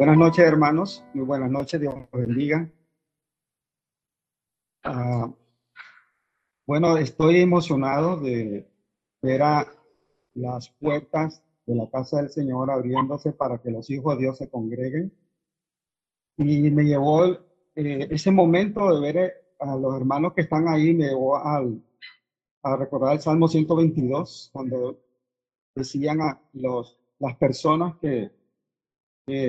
Buenas noches, hermanos. Muy buenas noches. Dios los bendiga. Ah, bueno, estoy emocionado de ver a las puertas de la casa del Señor abriéndose para que los hijos de Dios se congreguen. Y me llevó eh, ese momento de ver a los hermanos que están ahí, me llevó a recordar el Salmo 122, cuando decían a los, las personas que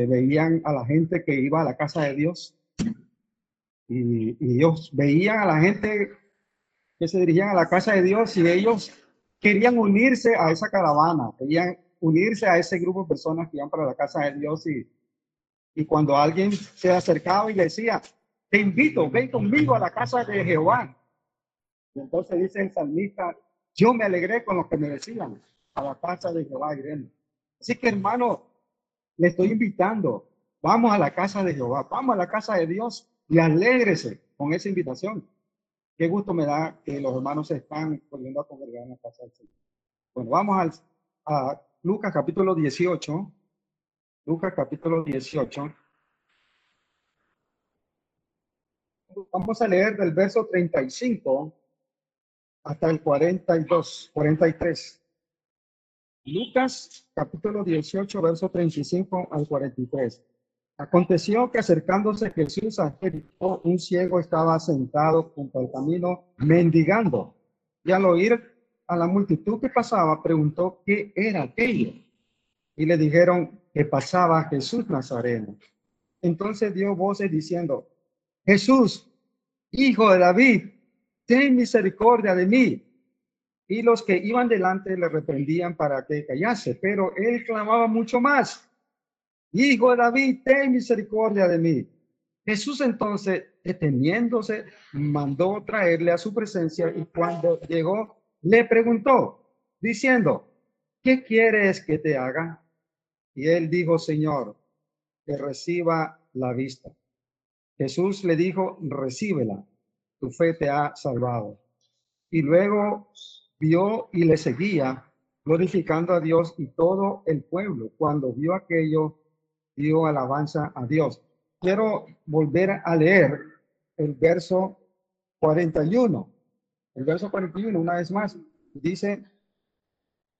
veían a la gente que iba a la casa de Dios y, ellos veían a la gente que se dirigían a la casa de Dios y ellos querían unirse a esa caravana, querían unirse a ese grupo de personas que iban para la casa de Dios y, y cuando alguien se acercaba y le decía, te invito, ven conmigo a la casa de Jehová. Y entonces dice el salmista, yo me alegré con los que me decían, a la casa de Jehová. Así que hermano, le estoy invitando. Vamos a la casa de Jehová, vamos a la casa de Dios y alégrese con esa invitación. Qué gusto me da que los hermanos se están volviendo a congregar en la casa del Señor. Bueno, vamos al, a Lucas capítulo 18. Lucas capítulo 18. Vamos a leer del verso 35 hasta el 42, 43. Lucas capítulo 18, verso 35 al 43. Aconteció que acercándose Jesús a Jericó, un ciego estaba sentado junto al camino mendigando. Y al oír a la multitud que pasaba, preguntó qué era aquello. Y le dijeron que pasaba Jesús Nazareno. Entonces dio voces diciendo, Jesús, hijo de David, ten misericordia de mí y los que iban delante le reprendían para que callase, pero él clamaba mucho más, Hijo de David, ten misericordia de mí. Jesús entonces, deteniéndose, mandó traerle a su presencia y cuando llegó, le preguntó, diciendo, ¿qué quieres que te haga? Y él dijo, Señor, que reciba la vista. Jesús le dijo, recíbela, tu fe te ha salvado. Y luego vio y le seguía, glorificando a Dios y todo el pueblo. Cuando vio aquello, dio alabanza a Dios. Quiero volver a leer el verso 41. El verso 41, una vez más, dice,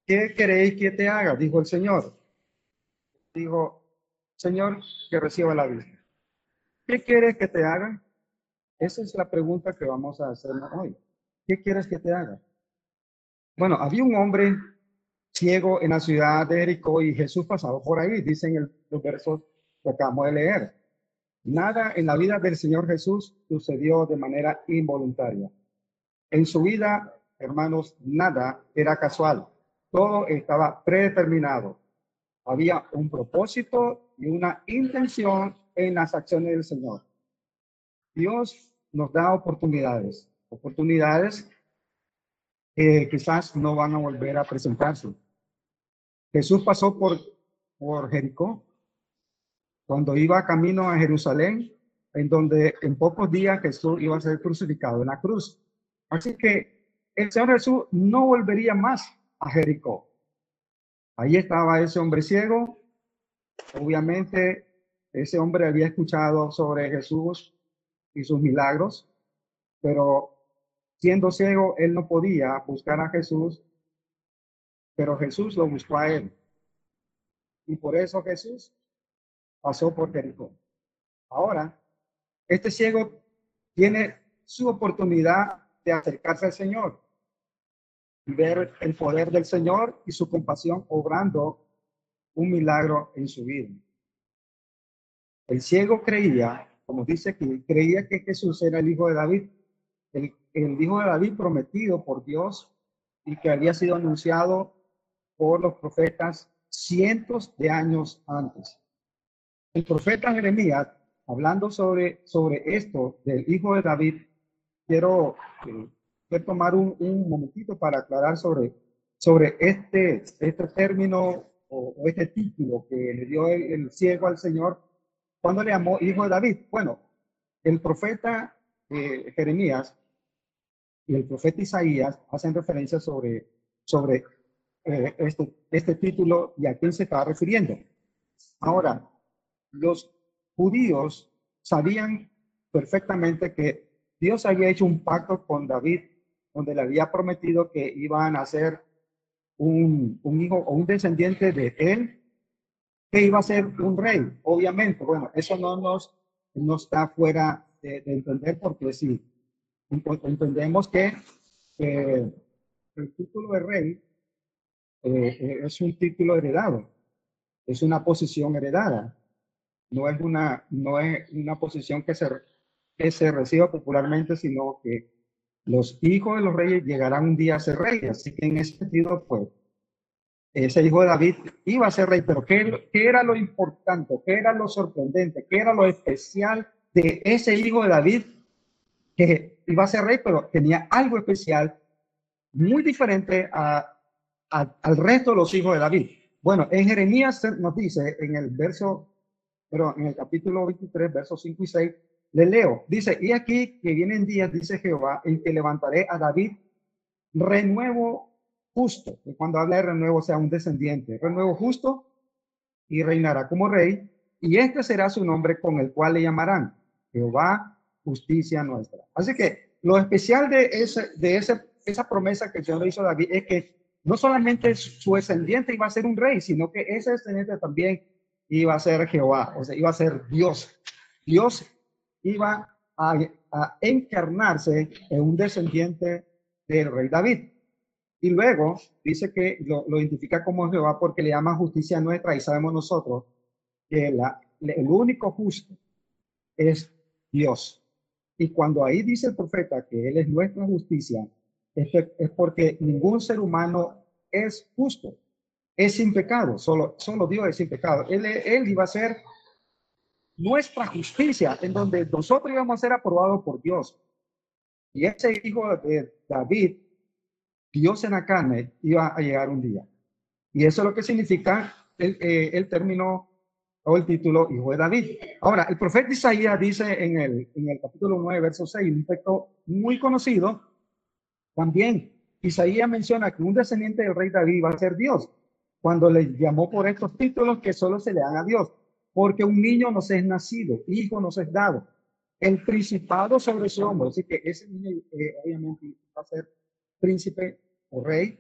¿qué queréis que te haga? Dijo el Señor. Dijo, Señor, que reciba la vida. ¿Qué quieres que te haga? Esa es la pregunta que vamos a hacer hoy. ¿Qué quieres que te haga? Bueno, había un hombre ciego en la ciudad de Jericó y Jesús pasaba por ahí, dicen los versos que acabamos de leer. Nada en la vida del Señor Jesús sucedió de manera involuntaria. En su vida, hermanos, nada era casual. Todo estaba predeterminado. Había un propósito y una intención en las acciones del Señor. Dios nos da oportunidades, oportunidades quizás no van a volver a presentarse. Jesús pasó por, Jericó cuando iba camino a Jerusalén, en donde en pocos días Jesús iba a ser crucificado en la cruz. Así que el Señor Jesús no volvería más a Jericó. Ahí estaba ese hombre ciego. Obviamente, ese hombre había escuchado sobre Jesús y sus milagros, pero Siendo ciego, él no podía buscar a Jesús, pero Jesús lo buscó a él. Y por eso Jesús pasó por Jericó. Ahora, este ciego tiene su oportunidad de acercarse al Señor y ver el poder del Señor y su compasión obrando un milagro en su vida. El ciego creía, como dice aquí, creía que Jesús era el hijo de David el, hijo de David prometido por Dios y que había sido anunciado por los profetas cientos de años antes. El profeta Jeremías, hablando sobre, sobre esto del hijo de David, quiero, eh, tomar un, un, momentito para aclarar sobre, sobre este, este término o, este título que le dio el, el ciego al Señor cuando le llamó hijo de David. Bueno, el profeta eh, Jeremías y el profeta Isaías hacen referencia sobre, sobre eh, este, este título y a quién se está refiriendo. Ahora, los judíos sabían perfectamente que Dios había hecho un pacto con David donde le había prometido que iban a ser un, un hijo o un descendiente de él que iba a ser un rey, obviamente. Bueno, eso no nos no está fuera de, entender porque sí, entendemos que el título de rey eh, eh, es un título heredado, es una posición heredada, no es una, no es una posición que se, que se reciba popularmente, sino que los hijos de los reyes llegarán un día a ser reyes. Así que en ese sentido, pues, ese hijo de David iba a ser rey, pero ¿qué, ¿qué, era lo importante? ¿Qué era lo sorprendente? ¿Qué era lo especial de ese hijo de David que iba a ser rey, pero tenía algo especial muy diferente a, al resto de los hijos de David? Bueno, en Jeremías nos dice en el verso, pero en el capítulo 23, versos 5 y 6, le leo, dice, y aquí que vienen días, dice Jehová, en que levantaré a David renuevo justo, que cuando habla de renuevo sea un descendiente, renuevo justo, y reinará como rey, y este será su nombre con el cual le llamarán Jehová, justicia nuestra. Así que lo especial de, ese, de ese, esa promesa que el Señor hizo a David es que no solamente su descendiente iba a ser un rey, sino que ese descendiente también iba a ser Jehová, o sea, iba a ser Dios. Dios iba a, a encarnarse en un descendiente del rey David. Y luego dice que lo, identifica como Jehová porque le llama justicia nuestra y sabemos nosotros que la, el único justo es Dios. Y cuando ahí dice el profeta que Él es nuestra justicia, es, porque ningún ser humano es justo, es sin pecado, solo, solo Dios es sin pecado. Él, iba a ser nuestra justicia, en donde nosotros íbamos a ser aprobados por Dios. Y ese hijo de David Dios en la carne iba a llegar un día. Y eso es lo que significa el, eh, el término o el título Hijo de David. Ahora, el profeta Isaías dice en el, capítulo 9, verso 6, un texto muy conocido, también Isaías menciona que un descendiente del rey David iba a ser Dios, cuando le llamó por estos títulos que solo se le dan a Dios, porque un niño nos es nacido, hijo nos es dado, el principado sobre su hombro, así que ese niño eh, obviamente va a ser príncipe o rey,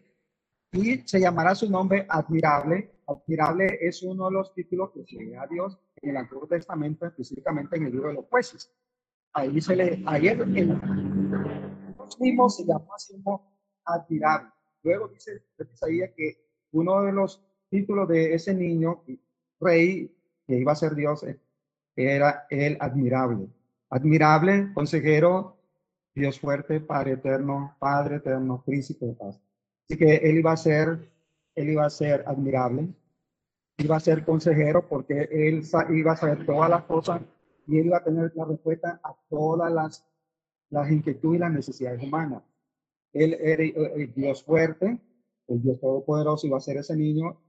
y se llamará su nombre admirable. Admirable es uno de los títulos que se le da a Dios en el Antiguo Testamento, específicamente en el libro de los jueces. Ahí se le, ayer en los mismos se llama como admirable. Luego dice Isaías que uno de los títulos de ese niño, rey, que iba a ser Dios, era el admirable. Admirable, consejero, Dios fuerte, Padre eterno, Padre eterno, príncipe de paz. Así que él iba a ser, él iba a ser admirable, iba a ser consejero porque él iba a saber todas las cosas y él iba a tener la respuesta a todas las, las inquietudes y las necesidades humanas. Él era el Dios fuerte, el Dios todopoderoso iba a ser ese niño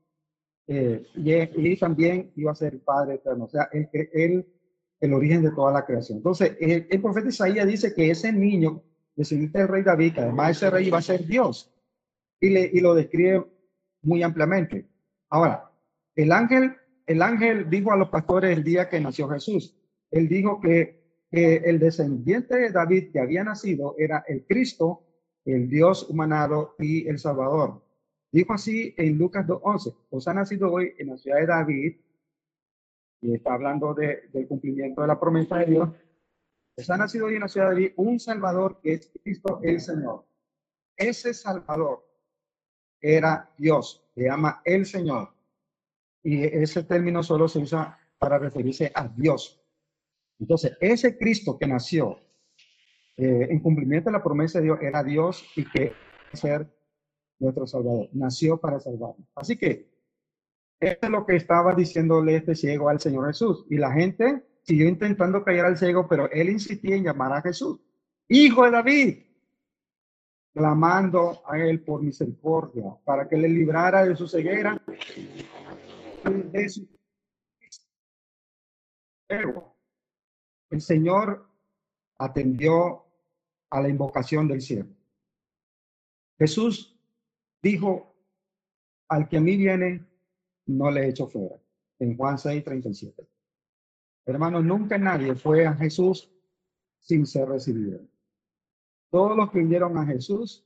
eh, y, también iba a ser el Padre eterno. O sea, él, él el origen de toda la creación. Entonces, el, profeta Isaías dice que ese niño, descendiente del rey David, que además ese rey iba a ser Dios, y, le, y lo describe muy ampliamente. Ahora, el ángel, el ángel dijo a los pastores el día que nació Jesús, él dijo que, el descendiente de David que había nacido era el Cristo, el Dios humanado y el Salvador. Dijo así en Lucas 2.11, os ha nacido hoy en la ciudad de David y está hablando de, del cumplimiento de la promesa de Dios, está nacido hoy en la ciudad de David un Salvador que es Cristo el Señor. Ese Salvador era Dios, se llama el Señor. Y ese término solo se usa para referirse a Dios. Entonces, ese Cristo que nació eh, en cumplimiento de la promesa de Dios era Dios y que ser nuestro Salvador. Nació para salvarnos. Así que es lo que estaba diciéndole este ciego al Señor Jesús. Y la gente siguió intentando callar al ciego, pero él insistía en llamar a Jesús, hijo de David, clamando a él por misericordia, para que le librara de su ceguera. El Señor atendió a la invocación del cielo. Jesús dijo, al que a mí viene, no le echo fuera. En Juan 6, 37. Hermanos, nunca nadie fue a Jesús sin ser recibido. Todos los que vinieron a Jesús,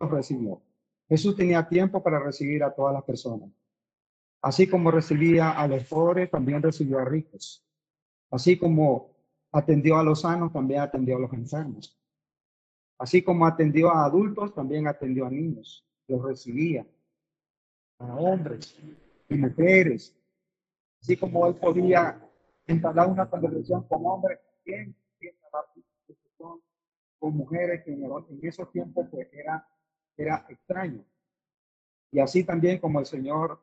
los recibió. Jesús tenía tiempo para recibir a todas las personas. Así como recibía a los pobres, también recibió a ricos. Así como atendió a los sanos, también atendió a los enfermos. Así como atendió a adultos, también atendió a niños. Los recibía a hombres y mujeres. Así como él podía entablar una conversación con hombres, también con mujeres que en, esos tiempos pues era, era extraño. Y así también como el Señor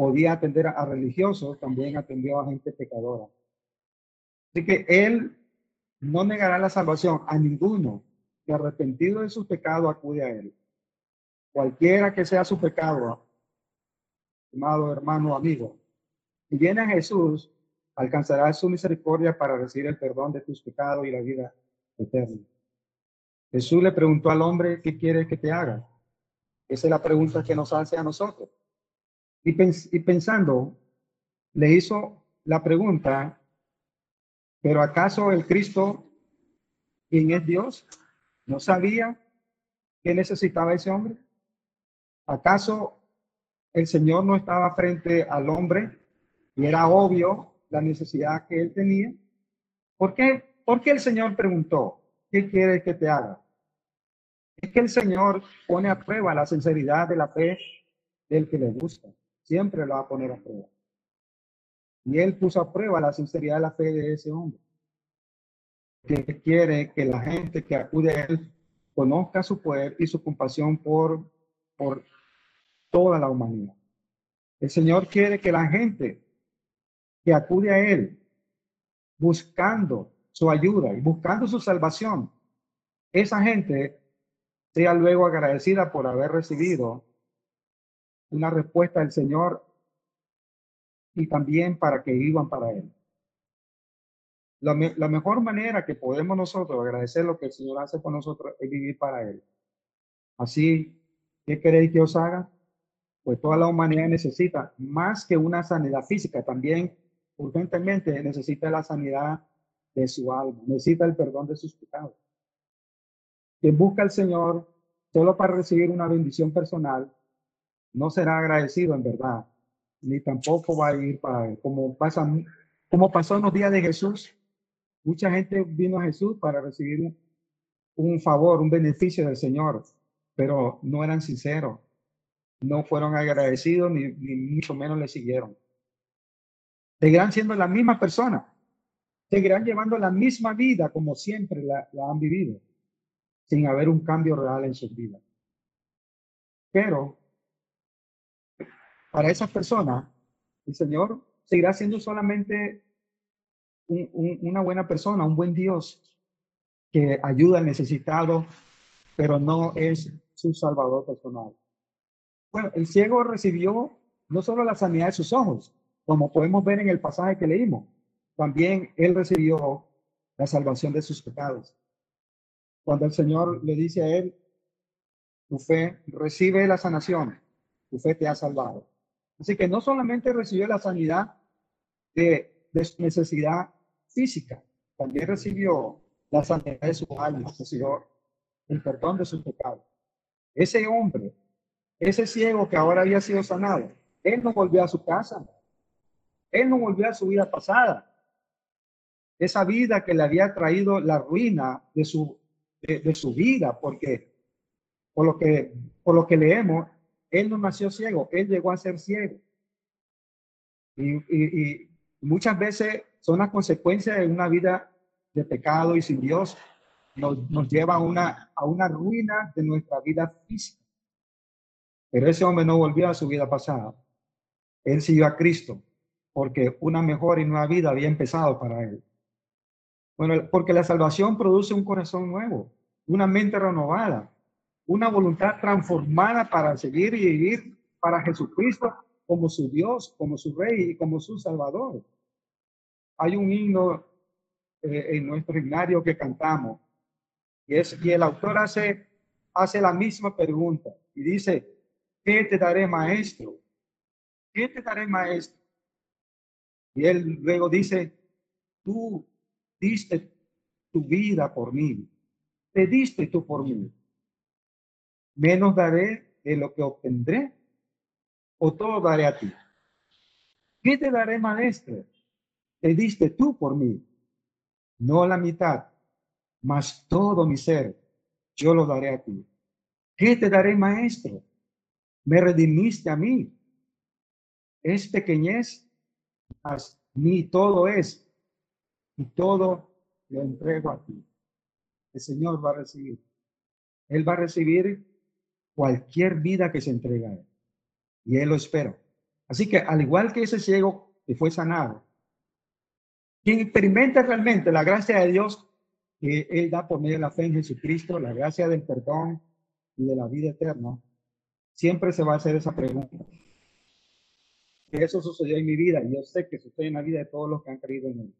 podía atender a, religiosos, también atendió a gente pecadora. Así que Él no negará la salvación a ninguno que arrepentido de su pecado acude a Él. Cualquiera que sea su pecado, amado hermano, amigo, si viene a Jesús, alcanzará su misericordia para recibir el perdón de tus pecados y la vida eterna. Jesús le preguntó al hombre, ¿qué quiere que te haga? Esa es la pregunta que nos hace a nosotros. Y, pensando, le hizo la pregunta, ¿pero acaso el Cristo, quien es Dios, no sabía qué necesitaba ese hombre? ¿Acaso el Señor no estaba frente al hombre y era obvio la necesidad que él tenía? ¿Por qué, ¿Por qué el Señor preguntó, ¿qué quiere que te haga? Es que el Señor pone a prueba la sinceridad de la fe del que le gusta. Siempre lo va a poner a prueba. Y él puso a prueba la sinceridad de la fe de ese hombre. Que quiere que la gente que acude a él conozca su poder y su compasión por, por toda la humanidad. El Señor quiere que la gente que acude a Él buscando su ayuda y buscando su salvación, esa gente sea luego agradecida por haber recibido una respuesta del Señor y también para que iban para Él. La, la, mejor manera que podemos nosotros agradecer lo que el Señor hace por nosotros es vivir para Él. Así, ¿qué queréis que os haga? Pues toda la humanidad necesita más que una sanidad física, también urgentemente necesita la sanidad de su alma, necesita el perdón de sus pecados. Quien busca al Señor solo para recibir una bendición personal, no será agradecido en verdad, ni tampoco va a ir para. Como, pasa, como pasó en los días de Jesús, mucha gente vino a Jesús para recibir un, favor, un beneficio del Señor, pero no eran sinceros, no fueron agradecidos, ni, mucho menos le siguieron. Seguirán siendo la misma persona, seguirán llevando la misma vida como siempre la han vivido sin haber un cambio real en sus vidas. Pero para esas personas, el Señor seguirá siendo solamente una buena persona, un buen Dios que ayuda al necesitado, pero no es su salvador personal. Bueno, el ciego recibió no solo la sanidad de sus ojos, como podemos ver en el pasaje que leímos, también él recibió la salvación de sus pecados. Cuando el Señor le dice a él, tu fe recibe la sanación, tu fe te ha salvado. Así que no solamente recibió la sanidad de, su necesidad física, también recibió la sanidad de su alma, recibió el perdón de su pecado. Ese hombre, ese ciego que ahora había sido sanado, él no volvió a su casa, él no volvió a su vida pasada. Esa vida que le había traído la ruina de su de, su vida, porque por lo, que, por lo que leemos, él no nació ciego, él llegó a ser ciego. Y, muchas veces son las consecuencias de una vida de pecado y sin Dios, nos, nos lleva a una, a una ruina de nuestra vida física. Pero ese hombre no volvió a su vida pasada. Él siguió a Cristo porque una mejor y nueva vida había empezado para él. Bueno, porque la salvación produce un corazón nuevo, una mente renovada, una voluntad transformada para seguir y vivir para Jesucristo como su Dios, como su Rey y como su Salvador. Hay un himno eh, en nuestro himnario que cantamos y, es, y el autor hace, hace la misma pregunta y dice, ¿qué te daré maestro? ¿Qué te daré maestro? Y él luego dice, tú diste tu vida por mí, te diste tú por mí. Menos daré de lo que obtendré, o todo daré a ti. ¿Qué te daré, maestro? Te diste tú por mí, no la mitad, mas todo mi ser, yo lo daré a ti. ¿Qué te daré, maestro? Me redimiste a mí. Es pequeñez, mas mi todo es, y todo lo entrego a ti. El Señor va a recibir. Él va a recibir cualquier vida que se entrega a Él. Y Él lo espera. Así que al igual que ese ciego que fue sanado, quien experimenta realmente la gracia de Dios que Él da por medio de la fe en Jesucristo, la gracia del perdón y de la vida eterna, siempre se va a hacer esa pregunta. Eso sucedió en mi vida y yo sé que sucede en la vida de todos los que han creído en Él.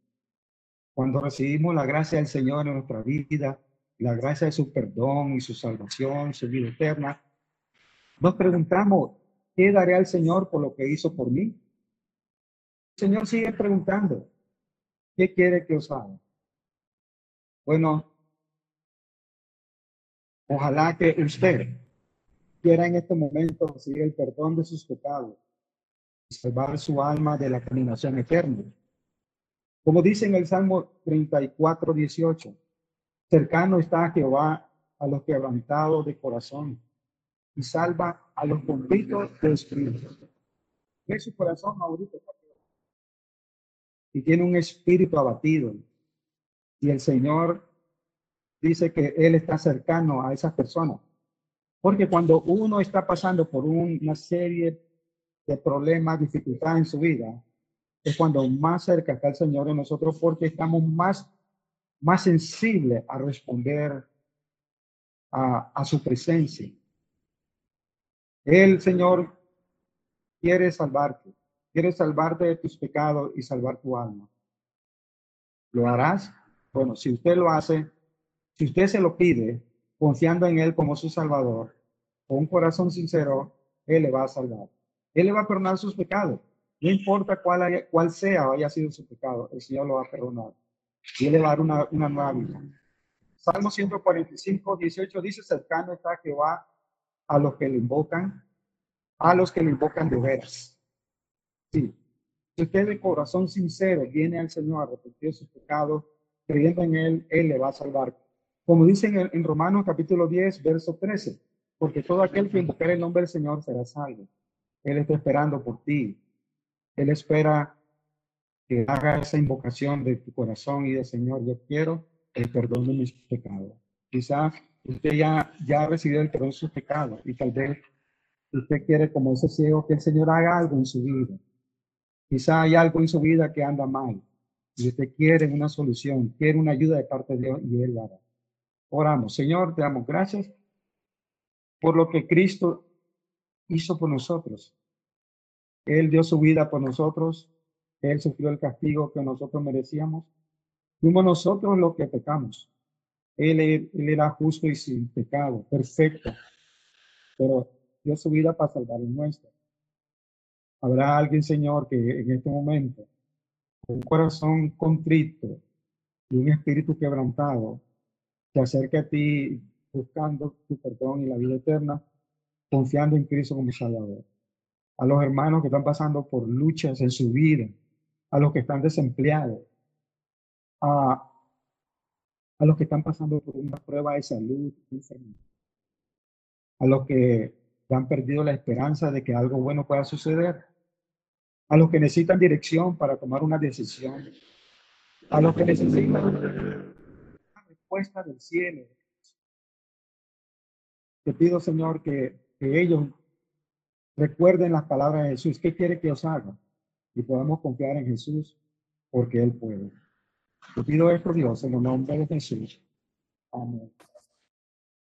Cuando recibimos la gracia del Señor en nuestra vida, la gracia de su perdón y su salvación, su vida eterna, nos preguntamos, ¿qué daré al Señor por lo que hizo por mí? El Señor sigue preguntando, ¿qué quiere que os haga? Bueno, ojalá que usted quiera en este momento recibir el perdón de sus pecados y salvar su alma de la condenación eterna. Como dice en el Salmo 34, 18, cercano está Jehová a los quebrantados de corazón y salva a los convictos de espíritu. Es su corazón ahorita y tiene un espíritu abatido. Y el Señor dice que Él está cercano a esas personas. Porque cuando uno está pasando por una serie de problemas, dificultades en su vida, es cuando más cerca está el Señor de nosotros porque estamos más, más sensibles a responder a, a su presencia. El Señor quiere salvarte, quiere salvarte de tus pecados y salvar tu alma. ¿Lo harás? Bueno, si usted lo hace, si usted se lo pide, confiando en Él como su Salvador, con un corazón sincero, Él le va a salvar. Él le va a perdonar sus pecados. No importa cuál, haya, cuál sea o haya sido su pecado, el Señor lo va a perdonar. Y Él a una, una nueva vida. Salmo 145, 18 dice, cercano está Jehová a los que le invocan, a los que le invocan de veras. Sí, si usted de corazón sincero viene al Señor a arrepentir sus pecados, creyendo en Él, Él le va a salvar. Como dicen en, en Romanos capítulo 10, verso 13, porque todo aquel que invoque el nombre del Señor será salvo. Él está esperando por ti. Él espera que haga esa invocación de tu corazón y de Señor, yo quiero el perdón de mis pecados. Quizás usted ya, ya ha recibido el perdón de sus pecados y tal vez usted quiere, como ese ciego, que el Señor haga algo en su vida. Quizá hay algo en su vida que anda mal y usted quiere una solución, quiere una ayuda de parte de Dios y Él la hará. Oramos, Señor, te damos gracias por lo que Cristo hizo por nosotros. Él dio su vida por nosotros. Él sufrió el castigo que nosotros merecíamos. Fuimos nosotros los que pecamos. Él, era justo y sin pecado, perfecto. Pero dio su vida para salvar el nuestro. Habrá alguien, Señor, que en este momento, con un corazón contrito y un espíritu quebrantado, se acerque a ti buscando tu perdón y la vida eterna, confiando en Cristo como Salvador. A los hermanos que están pasando por luchas en su vida, a los que están desempleados, a, a los que están pasando por una prueba de salud, a los que han perdido la esperanza de que algo bueno pueda suceder, a los que necesitan dirección para tomar una decisión, a los que necesitan una respuesta del cielo, te pido, Señor, que, que ellos recuerden las palabras de Jesús. ¿Qué quiere que os haga? Y podamos confiar en Jesús porque Él puede. Te pido esto, Dios, en el nombre de Jesús. Amén.